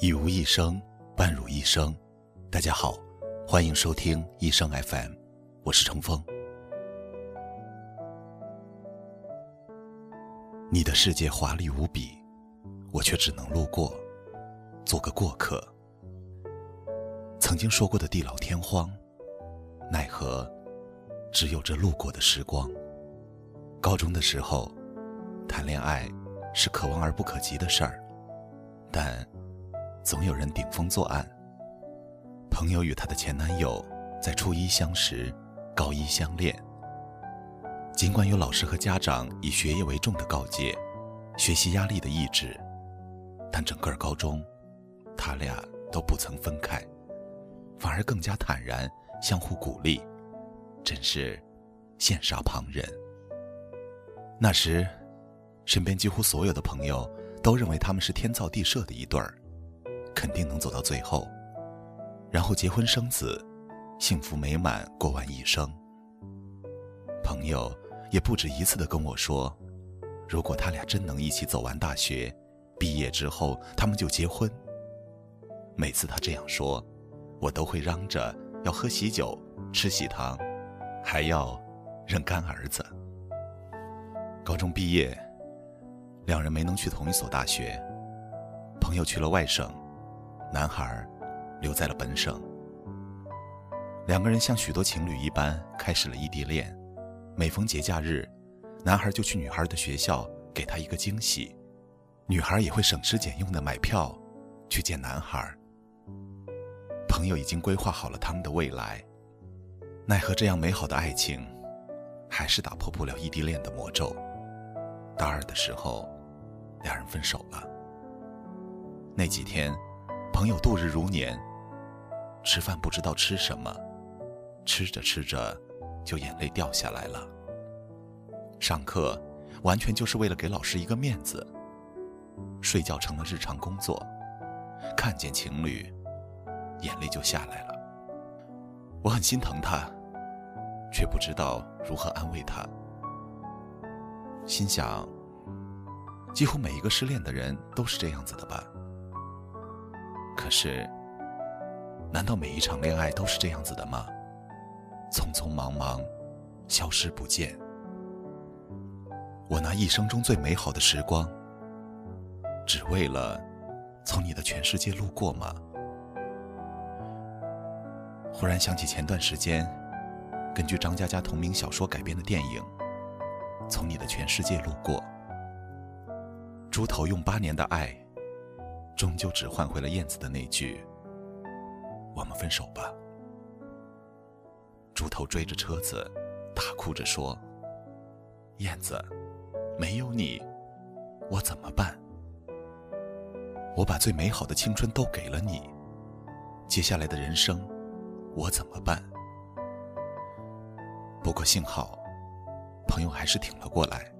一无一生，半如一生。大家好，欢迎收听一生 FM，我是程峰。你的世界华丽无比，我却只能路过，做个过客。曾经说过的地老天荒，奈何只有这路过的时光。高中的时候，谈恋爱是可望而不可及的事儿，但。总有人顶风作案。朋友与她的前男友在初一相识，高一相恋。尽管有老师和家长以学业为重的告诫，学习压力的抑制，但整个高中，他俩都不曾分开，反而更加坦然，相互鼓励，真是羡煞旁人。那时，身边几乎所有的朋友都认为他们是天造地设的一对儿。肯定能走到最后，然后结婚生子，幸福美满过完一生。朋友也不止一次的跟我说，如果他俩真能一起走完大学，毕业之后他们就结婚。每次他这样说，我都会嚷着要喝喜酒、吃喜糖，还要认干儿子。高中毕业，两人没能去同一所大学，朋友去了外省。男孩留在了本省，两个人像许多情侣一般开始了异地恋。每逢节假日，男孩就去女孩的学校给她一个惊喜，女孩也会省吃俭用的买票去见男孩。朋友已经规划好了他们的未来，奈何这样美好的爱情，还是打破不了异地恋的魔咒。大二的时候，两人分手了。那几天。朋友度日如年，吃饭不知道吃什么，吃着吃着就眼泪掉下来了。上课完全就是为了给老师一个面子，睡觉成了日常工作，看见情侣，眼泪就下来了。我很心疼他，却不知道如何安慰他。心想，几乎每一个失恋的人都是这样子的吧。可是，难道每一场恋爱都是这样子的吗？匆匆忙忙，消失不见。我拿一生中最美好的时光，只为了从你的全世界路过吗？忽然想起前段时间，根据张嘉佳同名小说改编的电影《从你的全世界路过》，猪头用八年的爱。终究只换回了燕子的那句：“我们分手吧。”猪头追着车子，大哭着说：“燕子，没有你，我怎么办？我把最美好的青春都给了你，接下来的人生，我怎么办？”不过幸好，朋友还是挺了过来。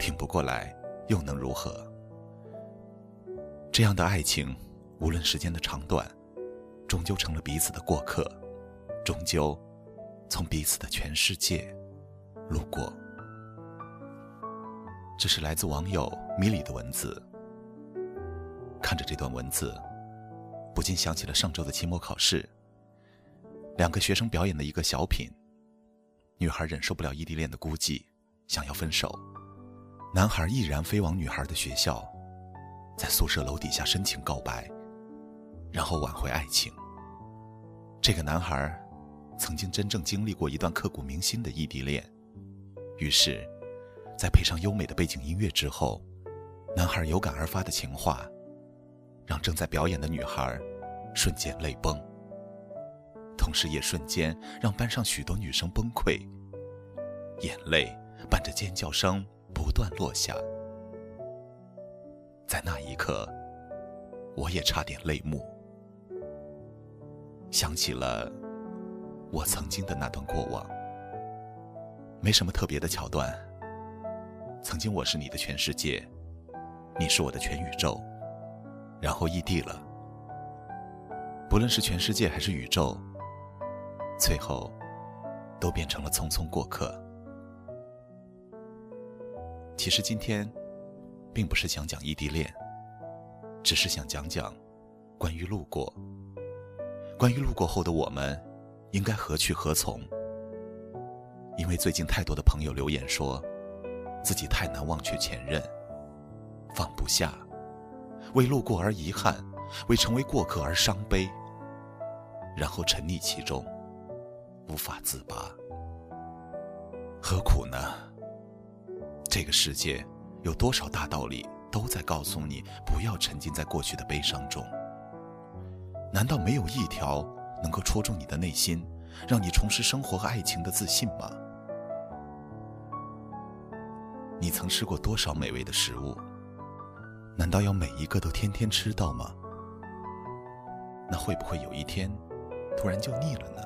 挺不过来，又能如何？这样的爱情，无论时间的长短，终究成了彼此的过客，终究从彼此的全世界路过。这是来自网友米里的文字。看着这段文字，不禁想起了上周的期末考试，两个学生表演的一个小品。女孩忍受不了异地恋的孤寂，想要分手，男孩毅然飞往女孩的学校。在宿舍楼底下深情告白，然后挽回爱情。这个男孩曾经真正经历过一段刻骨铭心的异地恋，于是，在配上优美的背景音乐之后，男孩有感而发的情话，让正在表演的女孩瞬间泪崩，同时也瞬间让班上许多女生崩溃，眼泪伴着尖叫声不断落下。在那一刻，我也差点泪目，想起了我曾经的那段过往。没什么特别的桥段。曾经我是你的全世界，你是我的全宇宙，然后异地了。不论是全世界还是宇宙，最后都变成了匆匆过客。其实今天。并不是想讲异地恋，只是想讲讲关于路过，关于路过后的我们应该何去何从。因为最近太多的朋友留言说，自己太难忘却前任，放不下，为路过而遗憾，为成为过客而伤悲，然后沉溺其中，无法自拔。何苦呢？这个世界有多少大道理都在告诉你，不要沉浸在过去的悲伤中。难道没有一条能够戳中你的内心，让你重拾生活和爱情的自信吗？你曾吃过多少美味的食物？难道要每一个都天天吃到吗？那会不会有一天，突然就腻了呢？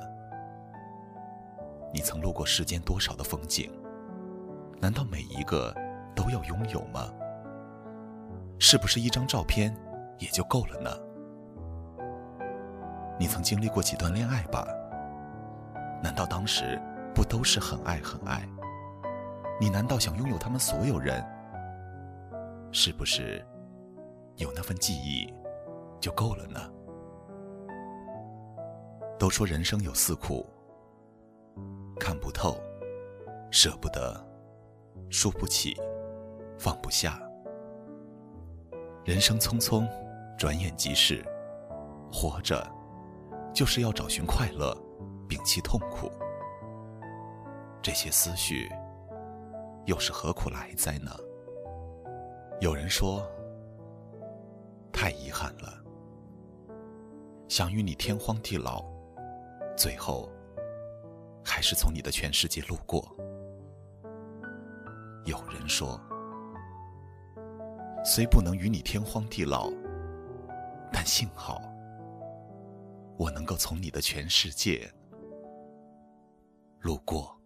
你曾路过世间多少的风景？难道每一个都要拥有吗？是不是一张照片也就够了呢？你曾经历过几段恋爱吧？难道当时不都是很爱很爱？你难道想拥有他们所有人？是不是有那份记忆就够了呢？都说人生有四苦：看不透、舍不得、输不起、放不下。人生匆匆，转眼即逝，活着就是要找寻快乐，摒弃痛苦。这些思绪。又是何苦来哉呢？有人说，太遗憾了，想与你天荒地老，最后还是从你的全世界路过。有人说，虽不能与你天荒地老，但幸好我能够从你的全世界路过。